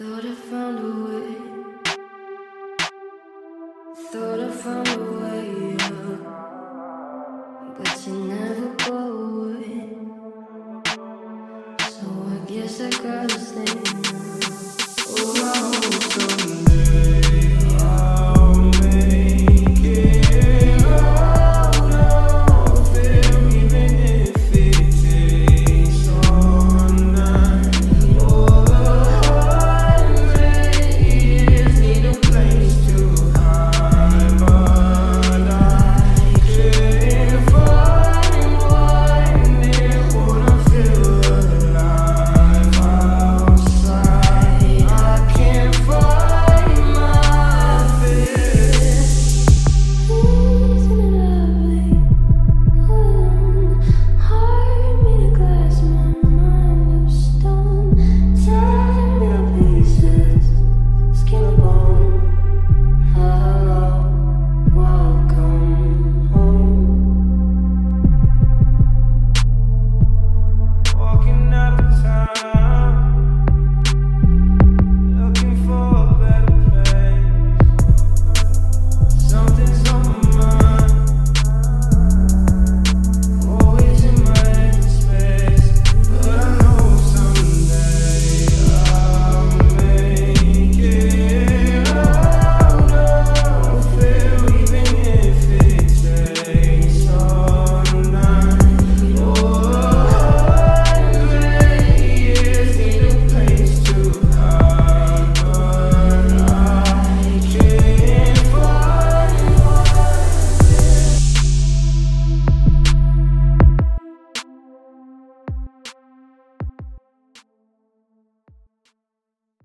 Thought I found a way. Thought I found a way out. But you never go away. So I guess I gotta stay.